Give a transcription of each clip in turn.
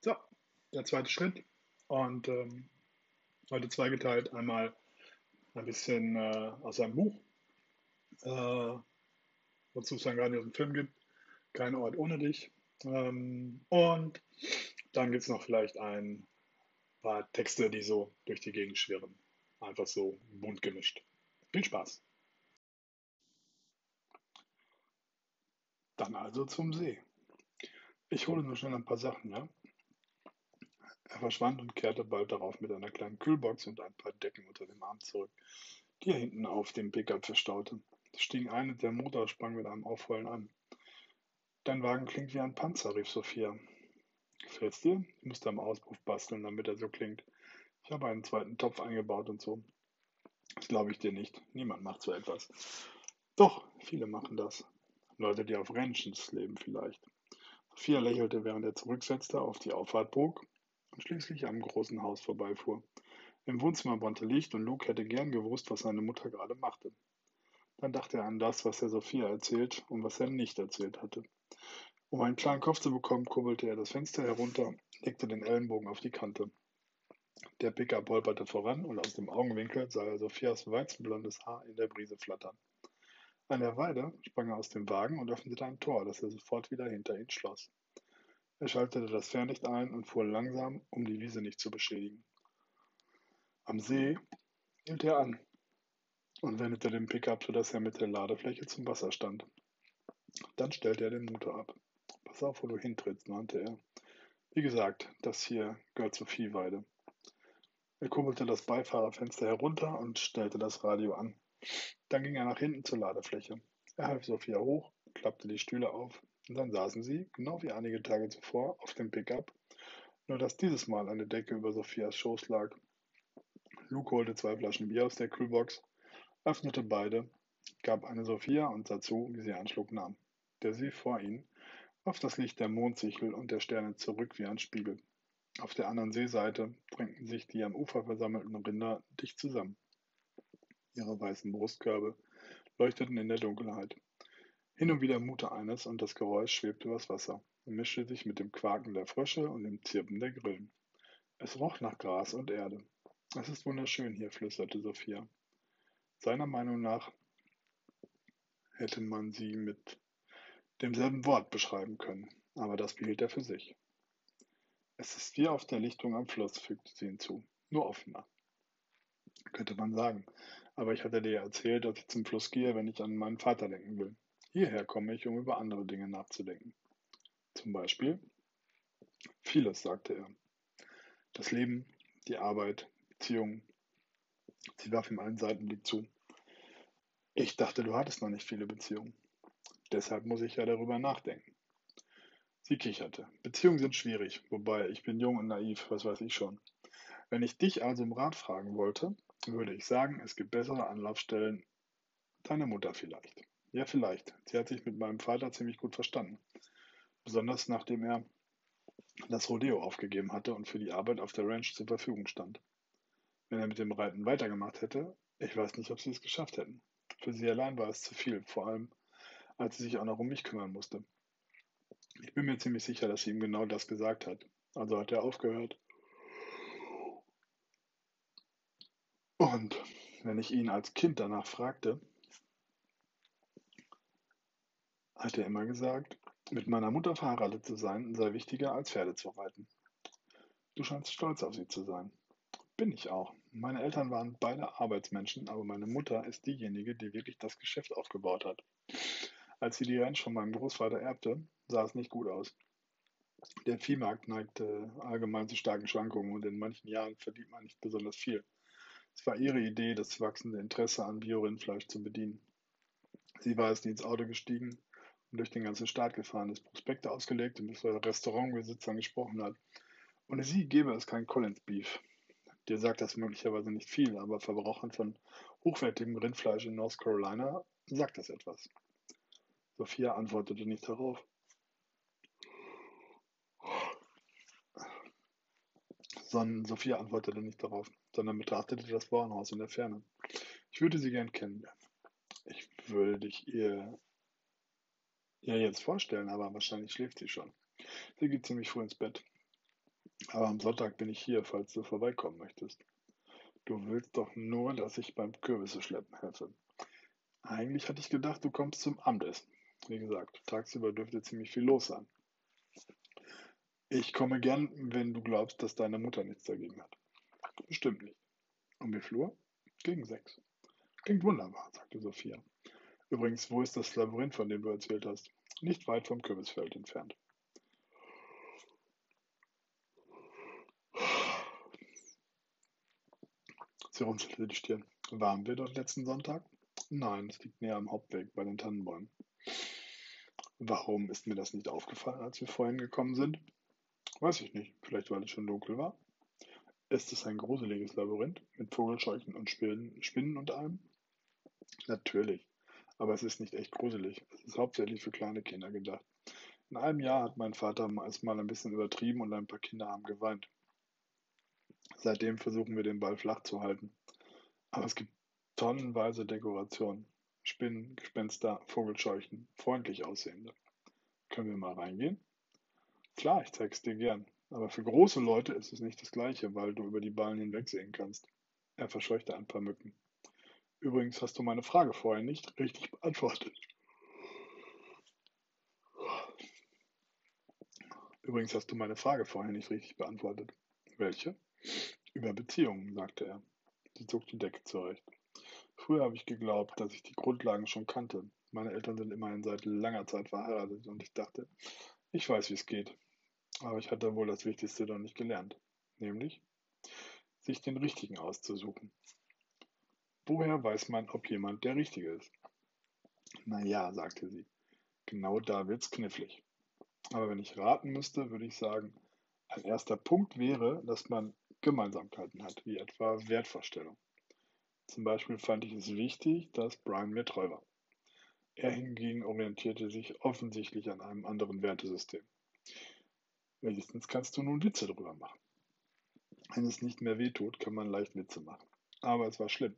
So, der zweite Schritt. Und ähm, heute zweigeteilt. Einmal ein bisschen äh, aus einem Buch, äh, wozu es dann gerade dem Film gibt. Kein Ort ohne dich. Ähm, und dann gibt es noch vielleicht ein paar Texte, die so durch die Gegend schwirren. Einfach so bunt gemischt. Viel Spaß. Dann also zum See. Ich hole nur schnell ein paar Sachen, ja? Er verschwand und kehrte bald darauf mit einer kleinen Kühlbox und ein paar Decken unter dem Arm zurück, die er hinten auf dem Pickup verstaute. Es stieg ein und der Motor sprang mit einem Aufheulen an. Dein Wagen klingt wie ein Panzer, rief Sophia. Gefällt's dir? Ich musste am Auspuff basteln, damit er so klingt. Ich habe einen zweiten Topf eingebaut und so. Das glaube ich dir nicht. Niemand macht so etwas. Doch, viele machen das. Leute, die auf Ranches leben vielleicht. Sophia lächelte, während er zurücksetzte, auf die Auffahrt bog und schließlich am großen Haus vorbeifuhr. Im Wohnzimmer brannte Licht und Luke hätte gern gewusst, was seine Mutter gerade machte. Dann dachte er an das, was er Sophia erzählt und was er nicht erzählt hatte. Um einen klaren Kopf zu bekommen, kurbelte er das Fenster herunter, legte den Ellenbogen auf die Kante. Der Pickup holperte voran und aus dem Augenwinkel sah er Sophias weizenblondes Haar in der Brise flattern. An der Weide sprang er aus dem Wagen und öffnete ein Tor, das er sofort wieder hinter ihn schloss. Er schaltete das Fernlicht ein und fuhr langsam, um die Wiese nicht zu beschädigen. Am See hielt er an und wendete den Pickup, sodass er mit der Ladefläche zum Wasser stand. Dann stellte er den Motor ab. Pass auf, wo du hintrittst, mahnte er. Wie gesagt, das hier gehört zur Viehweide. Er kurbelte das Beifahrerfenster herunter und stellte das Radio an. Dann ging er nach hinten zur Ladefläche. Er half Sophia hoch, klappte die Stühle auf und dann saßen sie, genau wie einige Tage zuvor, auf dem Pickup, nur dass dieses Mal eine Decke über Sophias Schoß lag. Luke holte zwei Flaschen Bier aus der Kühlbox, öffnete beide, gab eine Sophia und sah zu, wie sie einen Schluck nahm. Der See vor ihnen warf das Licht der Mondsichel und der Sterne zurück wie ein Spiegel. Auf der anderen Seeseite drängten sich die am Ufer versammelten Rinder dicht zusammen. Ihre weißen Brustkörbe leuchteten in der Dunkelheit. Hin und wieder muhte eines und das Geräusch schwebte übers Wasser und mischte sich mit dem Quaken der Frösche und dem Zirpen der Grillen. Es roch nach Gras und Erde. Es ist wunderschön hier, flüsterte Sophia. Seiner Meinung nach hätte man sie mit demselben Wort beschreiben können, aber das behielt er für sich. Es ist wie auf der Lichtung am Fluss, fügte sie hinzu, nur offener. Könnte man sagen, aber ich hatte dir erzählt, dass ich zum Fluss gehe, wenn ich an meinen Vater denken will. Hierher komme ich, um über andere Dinge nachzudenken. Zum Beispiel vieles, sagte er. Das Leben, die Arbeit, Beziehungen. Sie warf ihm einen Seitenblick zu. Ich dachte, du hattest noch nicht viele Beziehungen. Deshalb muss ich ja darüber nachdenken. Sie kicherte. Beziehungen sind schwierig, wobei ich bin jung und naiv, was weiß ich schon. Wenn ich dich also um Rat fragen wollte, würde ich sagen, es gibt bessere Anlaufstellen. Deine Mutter vielleicht. Ja, vielleicht. Sie hat sich mit meinem Vater ziemlich gut verstanden. Besonders nachdem er das Rodeo aufgegeben hatte und für die Arbeit auf der Ranch zur Verfügung stand. Wenn er mit dem Reiten weitergemacht hätte, ich weiß nicht, ob sie es geschafft hätten. Für sie allein war es zu viel, vor allem als sie sich auch noch um mich kümmern musste. Ich bin mir ziemlich sicher, dass sie ihm genau das gesagt hat. Also hat er aufgehört. Und wenn ich ihn als Kind danach fragte, hat er immer gesagt, mit meiner Mutter verheiratet zu sein sei wichtiger als Pferde zu reiten. Du scheinst stolz auf sie zu sein. Bin ich auch. Meine Eltern waren beide Arbeitsmenschen, aber meine Mutter ist diejenige, die wirklich das Geschäft aufgebaut hat. Als sie die Ranch von meinem Großvater erbte, sah es nicht gut aus. Der Viehmarkt neigte allgemein zu starken Schwankungen und in manchen Jahren verdient man nicht besonders viel. Es war ihre Idee, das wachsende Interesse an Biorindfleisch zu bedienen. Sie war es, die ins Auto gestiegen durch den ganzen Staat gefahren ist, Prospekte ausgelegt und mit Restaurantbesitzern gesprochen hat. Ohne sie gäbe es kein Collins Beef. Dir sagt das möglicherweise nicht viel, aber Verbrauchern von hochwertigem Rindfleisch in North Carolina sagt das etwas. Sophia antwortete nicht darauf. Sondern Sophia antwortete nicht darauf, sondern betrachtete das Bauernhaus in der Ferne. Ich würde sie gern kennenlernen. Ich würde dich ihr ja jetzt vorstellen, aber wahrscheinlich schläft sie schon. Sie geht ziemlich früh ins Bett. Aber am Sonntag bin ich hier, falls du vorbeikommen möchtest. Du willst doch nur, dass ich beim Kürbisse schleppen helfe. Eigentlich hatte ich gedacht, du kommst zum Abendessen. Wie gesagt, tagsüber dürfte ziemlich viel los sein. Ich komme gern, wenn du glaubst, dass deine Mutter nichts dagegen hat. Bestimmt nicht. Um wie Flur? Gegen sechs. Klingt wunderbar, sagte Sophia. Übrigens, wo ist das Labyrinth, von dem du erzählt hast? Nicht weit vom Kürbisfeld entfernt. Sie runzelte die Stirn. Waren wir dort letzten Sonntag? Nein, es liegt näher am Hauptweg bei den Tannenbäumen. Warum ist mir das nicht aufgefallen, als wir vorhin gekommen sind? Weiß ich nicht. Vielleicht, weil es schon dunkel war. Ist es ein gruseliges Labyrinth mit Vogelscheuchen und Spinnen, Spinnen und allem? Natürlich. Aber es ist nicht echt gruselig. Es ist hauptsächlich für kleine Kinder gedacht. In einem Jahr hat mein Vater es mal ein bisschen übertrieben und ein paar Kinder haben geweint. Seitdem versuchen wir den Ball flach zu halten. Aber es gibt tonnenweise Dekorationen. Spinnen, Gespenster, Vogelscheuchen, freundlich aussehende. Können wir mal reingehen? Klar, ich zeig's dir gern. Aber für große Leute ist es nicht das Gleiche, weil du über die Ballen hinwegsehen kannst. Er verscheuchte ein paar Mücken. Übrigens hast du meine Frage vorher nicht richtig beantwortet. Übrigens hast du meine Frage vorher nicht richtig beantwortet. Welche? Über Beziehungen, sagte er. Sie zog die Decke zurecht. Früher habe ich geglaubt, dass ich die Grundlagen schon kannte. Meine Eltern sind immerhin seit langer Zeit verheiratet und ich dachte, ich weiß, wie es geht. Aber ich hatte wohl das Wichtigste noch nicht gelernt, nämlich sich den Richtigen auszusuchen. Woher weiß man, ob jemand der Richtige ist? Na ja, sagte sie, genau da wird's knifflig. Aber wenn ich raten müsste, würde ich sagen, ein erster Punkt wäre, dass man Gemeinsamkeiten hat, wie etwa Wertvorstellung. Zum Beispiel fand ich es wichtig, dass Brian mir treu war. Er hingegen orientierte sich offensichtlich an einem anderen Wertesystem. Wenigstens kannst du nun Witze darüber machen. Wenn es nicht mehr wehtut, kann man leicht Witze machen. Aber es war schlimm.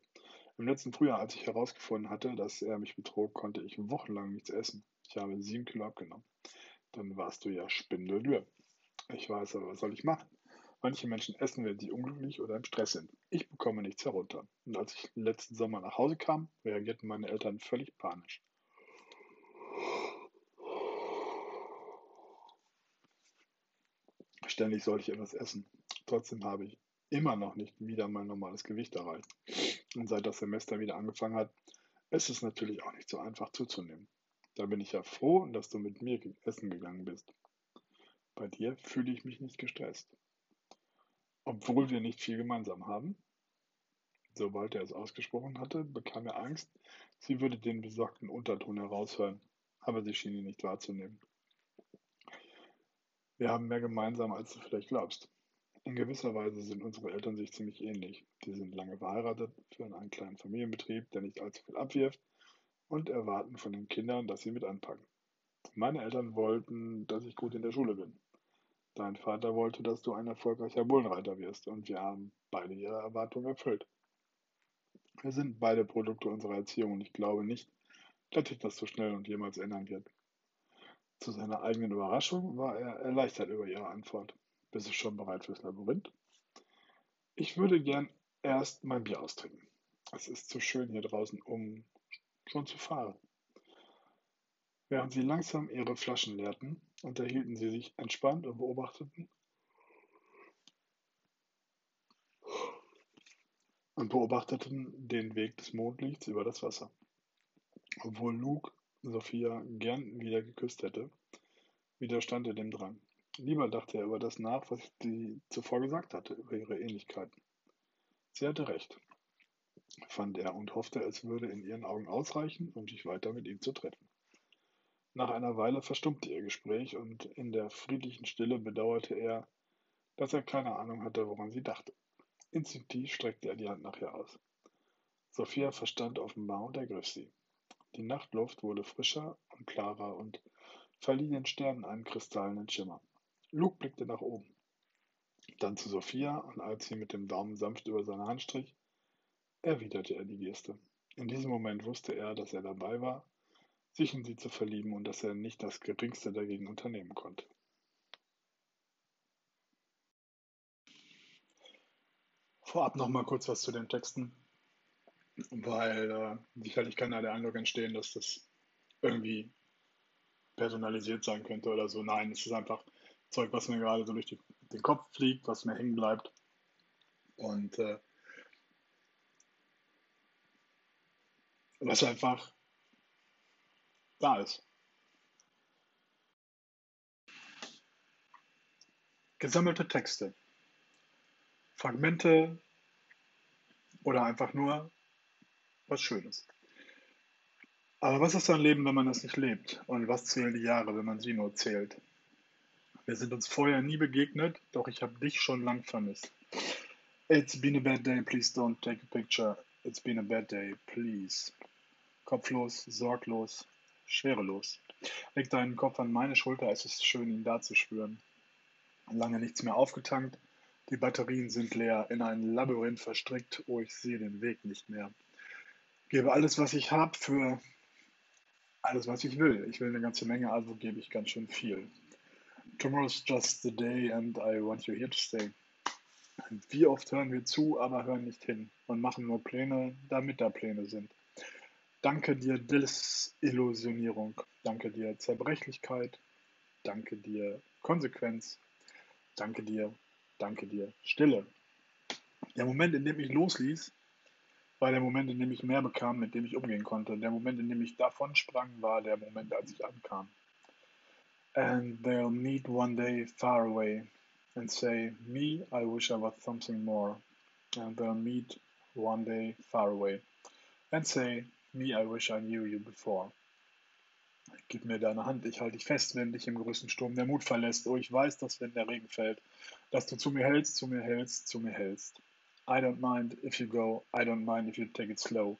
Im letzten Frühjahr, als ich herausgefunden hatte, dass er mich betrog, konnte ich wochenlang nichts essen. Ich habe sieben Kilo abgenommen. Dann warst du ja spindeldürr. Ich weiß aber, was soll ich machen? Manche Menschen essen, wenn sie unglücklich oder im Stress sind. Ich bekomme nichts herunter. Und als ich letzten Sommer nach Hause kam, reagierten meine Eltern völlig panisch. Ständig sollte ich etwas essen. Trotzdem habe ich immer noch nicht wieder mein normales Gewicht erreicht. Und seit das Semester wieder angefangen hat, ist es natürlich auch nicht so einfach zuzunehmen. Da bin ich ja froh, dass du mit mir essen gegangen bist. Bei dir fühle ich mich nicht gestresst. Obwohl wir nicht viel gemeinsam haben. Sobald er es ausgesprochen hatte, bekam er Angst, sie würde den besorgten Unterton heraushören, aber sie schien ihn nicht wahrzunehmen. Wir haben mehr gemeinsam, als du vielleicht glaubst. In gewisser Weise sind unsere Eltern sich ziemlich ähnlich. Die sind lange verheiratet, führen einen kleinen Familienbetrieb, der nicht allzu viel abwirft und erwarten von den Kindern, dass sie mit anpacken. Meine Eltern wollten, dass ich gut in der Schule bin. Dein Vater wollte, dass du ein erfolgreicher Bullenreiter wirst und wir haben beide ihre Erwartungen erfüllt. Wir sind beide Produkte unserer Erziehung und ich glaube nicht, dass sich das so schnell und jemals ändern wird. Zu seiner eigenen Überraschung war er erleichtert über ihre Antwort. Bist du schon bereit fürs Labyrinth? Ich würde gern erst mein Bier austrinken. Es ist zu schön hier draußen, um schon zu fahren. Während sie langsam ihre Flaschen leerten, unterhielten sie sich entspannt und beobachteten und beobachteten den Weg des Mondlichts über das Wasser. Obwohl Luke Sophia gern wieder geküsst hätte, widerstand er dem Drang. Lieber dachte er über das nach, was sie zuvor gesagt hatte, über ihre Ähnlichkeiten. Sie hatte recht, fand er und hoffte, es würde in ihren Augen ausreichen, um sich weiter mit ihm zu treffen. Nach einer Weile verstummte ihr Gespräch und in der friedlichen Stille bedauerte er, dass er keine Ahnung hatte, woran sie dachte. Instinktiv streckte er die Hand nach ihr aus. Sophia verstand offenbar und ergriff sie. Die Nachtluft wurde frischer und klarer und verlieh den Sternen einen kristallenen Schimmer. Luke blickte nach oben, dann zu Sophia, und als sie mit dem Daumen sanft über seine Hand strich, erwiderte er die Geste. In diesem Moment wusste er, dass er dabei war, sich in sie zu verlieben und dass er nicht das Geringste dagegen unternehmen konnte. Vorab noch mal kurz was zu den Texten, weil äh, sicherlich kann da der Eindruck entstehen, dass das irgendwie personalisiert sein könnte oder so. Nein, es ist einfach Zeug, was mir gerade so durch die, den Kopf fliegt, was mir hängen bleibt. Und äh, was einfach da ist. Gesammelte Texte, Fragmente oder einfach nur was Schönes. Aber was ist ein Leben, wenn man es nicht lebt? Und was zählen die Jahre, wenn man sie nur zählt? Wir sind uns vorher nie begegnet, doch ich habe dich schon lang vermisst. It's been a bad day, please don't take a picture. It's been a bad day, please. Kopflos, sorglos, schwerelos. Leg deinen Kopf an meine Schulter, es ist schön, ihn da zu spüren lange nichts mehr aufgetankt. Die Batterien sind leer, in ein Labyrinth verstrickt. Oh, ich sehe den Weg nicht mehr. Gebe alles, was ich habe, für alles, was ich will. Ich will eine ganze Menge, also gebe ich ganz schön viel. Tomorrow's just the day and I want you here to stay. Wie oft hören wir zu, aber hören nicht hin und machen nur Pläne, damit da Pläne sind. Danke dir Desillusionierung, danke dir Zerbrechlichkeit, danke dir Konsequenz, Danke dir, danke dir. Stille. Der Moment, in dem ich losließ, war der Moment, in dem ich mehr bekam, mit dem ich umgehen konnte. Der Moment, in dem ich davon sprang, war der Moment, als ich ankam. And they'll meet one day far away and say, Me, I wish I was something more. And they'll meet one day far away and say, Me, I wish I knew you before. Gib mir deine Hand, ich halte dich fest, wenn dich im größten Sturm der Mut verlässt. Oh, ich weiß, dass wenn der Regen fällt, dass du zu mir hältst, zu mir hältst, zu mir hältst. I don't mind if you go, I don't mind if you take it slow.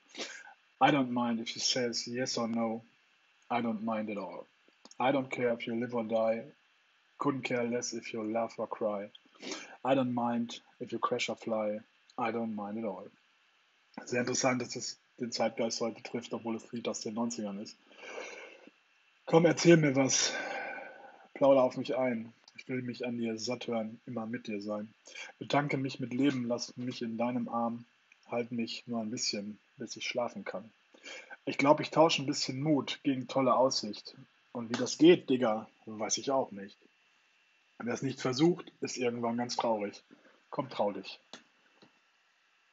I don't mind if you says yes or no. I don't mind at all. I don't care if you live or die. Couldn't care less if you laugh or cry. I don't mind if you crash or fly. I don't mind at all. Sehr interessant, dass es den Zeitgeist heute trifft, obwohl es Lied aus den 90ern ist. Komm, erzähl mir was. Plauder auf mich ein. Ich will mich an dir satt hören, immer mit dir sein. Betanke mich mit Leben, lass mich in deinem Arm. Halt mich nur ein bisschen, bis ich schlafen kann. Ich glaube, ich tausche ein bisschen Mut gegen tolle Aussicht. Und wie das geht, Digga, weiß ich auch nicht. Wer es nicht versucht, ist irgendwann ganz traurig. Komm, trau dich.